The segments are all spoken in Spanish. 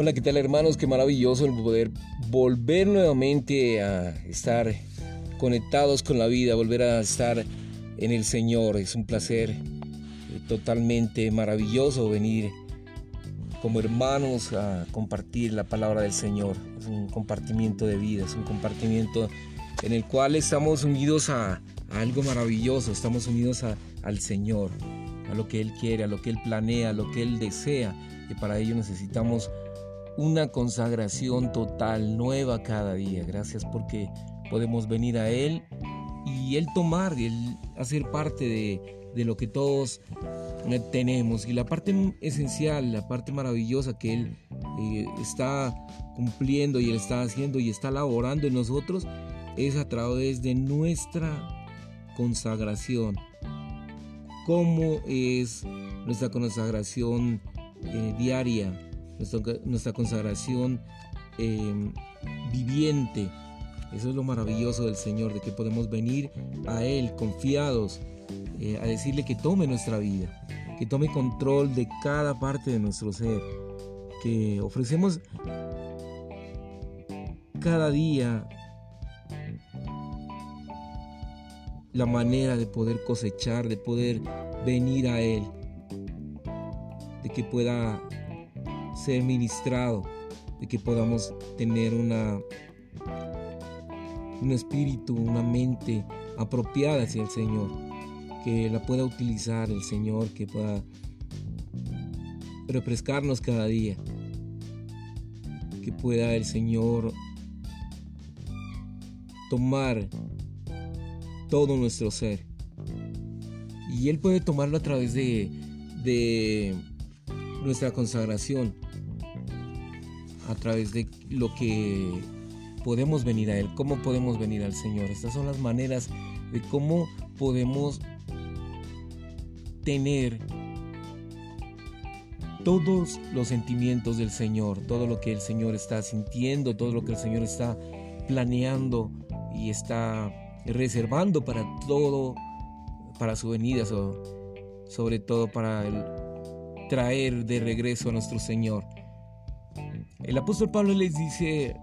Hola, ¿qué tal hermanos? Qué maravilloso el poder volver nuevamente a estar conectados con la vida, volver a estar en el Señor. Es un placer eh, totalmente maravilloso venir como hermanos a compartir la palabra del Señor. Es un compartimiento de vida, es un compartimiento en el cual estamos unidos a, algo maravilloso, estamos unidos al Señor, a lo que Él quiere, a lo que Él planea, a lo que Él desea. Y para ello necesitamos una consagración total, nueva cada día. Gracias porque podemos venir a Él y Él tomar, Él hacer parte de, lo que todos eh, tenemos. Y la parte esencial, la parte maravillosa que Él eh, está cumpliendo y Él está haciendo y está laborando en nosotros es a través de nuestra consagración. ¿Cómo es nuestra consagración eh, diaria? Nuestra, consagración em, viviente. Eso es lo maravilloso del Señor, de que podemos venir a Él confiados, eh, a decirle que tome nuestra vida, que tome control de cada parte de nuestro ser, que ofrecemos cada día la manera de poder cosechar, de poder venir a Él, de que pueda ser ministrado, de que podamos tener una, un espíritu, una mente apropiada hacia el Señor, que la pueda utilizar el Señor, que pueda refrescarnos cada día, que pueda el Señor tomar todo nuestro ser. Y Él puede tomarlo a través de, de nuestra consagración, a través de lo que podemos venir a Él, cómo podemos venir al Señor. Estas son las maneras de cómo podemos tener todos los sentimientos del Señor, todo lo que el Señor está sintiendo, todo lo que el Señor está planeando y está reservando para todo, para su venida, sobre todo para traer de regreso a nuestro Señor. El apóstol Pablo les dice,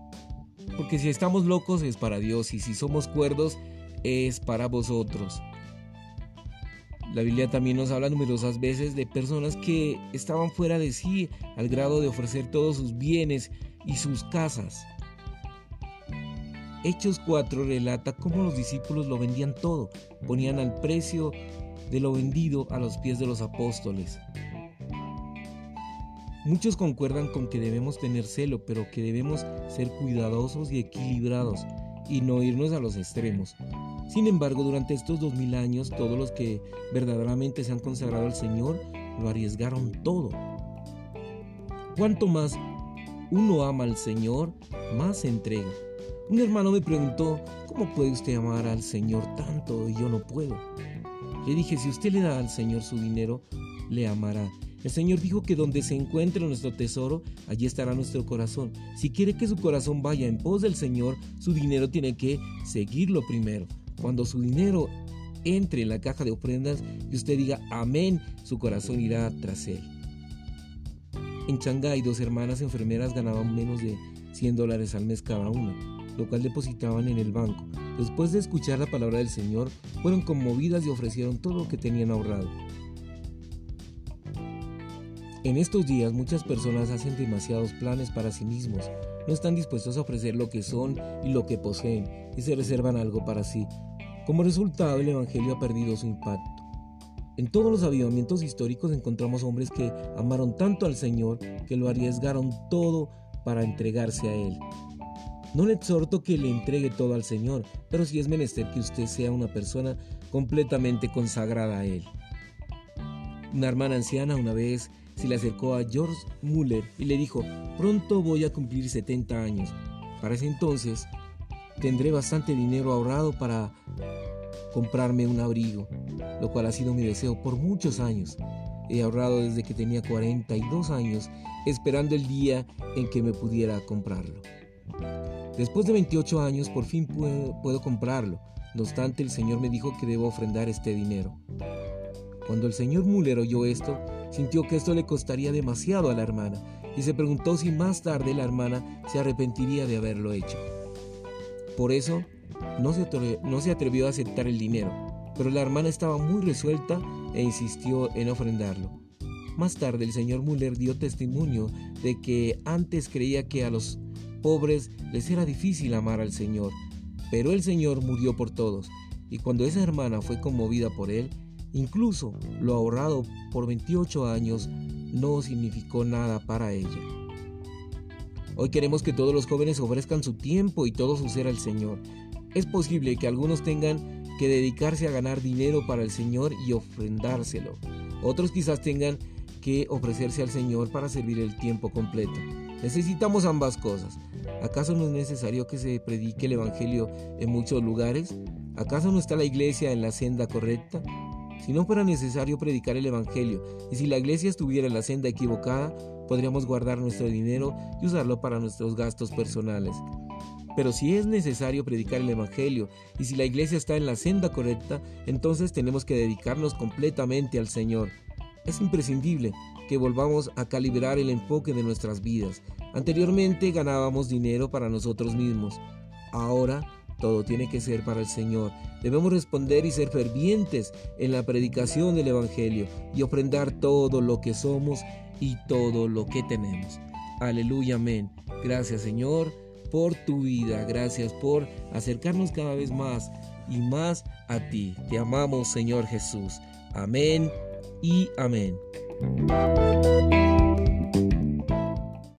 porque si estamos locos es para Dios y si somos cuerdos es para vosotros. La Biblia también nos habla numerosas veces de personas que estaban fuera de sí al grado de ofrecer todos sus bienes y sus casas. Hechos 4 relata cómo los discípulos lo vendían todo, ponían al precio de lo vendido a los pies de los apóstoles. Muchos concuerdan con que debemos tener celo, pero que debemos ser cuidadosos y equilibrados y no irnos a los extremos. Sin embargo, durante estos dos mil años, todos los que verdaderamente se han consagrado al Señor lo arriesgaron todo. Cuanto más uno ama al Señor, más se entrega. Un hermano me preguntó, ¿cómo puede usted amar al Señor tanto y yo no puedo? Le dije, si usted le da al Señor su dinero, le amará. El Señor dijo que donde se encuentre nuestro tesoro, allí estará nuestro corazón. Si quiere que su corazón vaya en pos del Señor, su dinero tiene que seguirlo primero. Cuando su dinero entre en la caja de ofrendas y usted diga amén, su corazón irá tras él. En Shanghái, dos hermanas enfermeras ganaban menos de 100 dólares al mes cada una, lo cual depositaban en el banco. Después de escuchar la palabra del Señor, fueron conmovidas y ofrecieron todo lo que tenían ahorrado. En estos días muchas personas hacen demasiados planes para sí mismos, no están dispuestos a ofrecer lo que son y lo que poseen y se reservan algo para sí. Como resultado, el Evangelio ha perdido su impacto. En todos los avivamientos históricos encontramos hombres que amaron tanto al Señor que lo arriesgaron todo para entregarse a Él. No le exhorto que le entregue todo al Señor, pero sí es menester que usted sea una persona completamente consagrada a Él. Una hermana anciana una vez se le acercó a George Muller y le dijo, pronto voy a cumplir 70 años. Para ese entonces tendré bastante dinero ahorrado para comprarme un abrigo, lo cual ha sido mi deseo por muchos años. He ahorrado desde que tenía 42 años, esperando el día en que me pudiera comprarlo. Después de 28 años, por fin puedo, puedo comprarlo. No obstante, el Señor me dijo que debo ofrendar este dinero. Cuando el señor Muller oyó esto, sintió que esto le costaría demasiado a la hermana y se preguntó si más tarde la hermana se arrepentiría de haberlo hecho. Por eso no se, no se atrevió a aceptar el dinero, pero la hermana estaba muy resuelta e insistió en ofrendarlo. Más tarde el señor Müller dio testimonio de que antes creía que a los pobres les era difícil amar al Señor, pero el Señor murió por todos, y cuando esa hermana fue conmovida por él, incluso lo ahorrado por 28 años no significó nada para ella. Hoy queremos que todos los jóvenes ofrezcan su tiempo y todo su ser al Señor. Es posible que algunos tengan que dedicarse a ganar dinero para el Señor y ofrendárselo. Otros quizás tengan que ofrecerse al Señor para servir el tiempo completo. Necesitamos ambas cosas. ¿Acaso no es necesario que se predique el Evangelio en muchos lugares? ¿Acaso no está la iglesia en la senda correcta? Si no fuera necesario predicar el Evangelio y si la iglesia estuviera en la senda equivocada, podríamos guardar nuestro dinero y usarlo para nuestros gastos personales. Pero si es necesario predicar el Evangelio y si la iglesia está en la senda correcta, entonces tenemos que dedicarnos completamente al Señor. Es imprescindible que volvamos a calibrar el enfoque de nuestras vidas. Anteriormente ganábamos dinero para nosotros mismos. Ahora todo tiene que ser para el Señor. Debemos responder y ser fervientes en la predicación del Evangelio y ofrendar todo lo que somos y todo lo que tenemos. Aleluya, amén. Gracias Señor por tu vida. Gracias por acercarnos cada vez más y más a ti. Te amamos Señor Jesús. Amén y amén.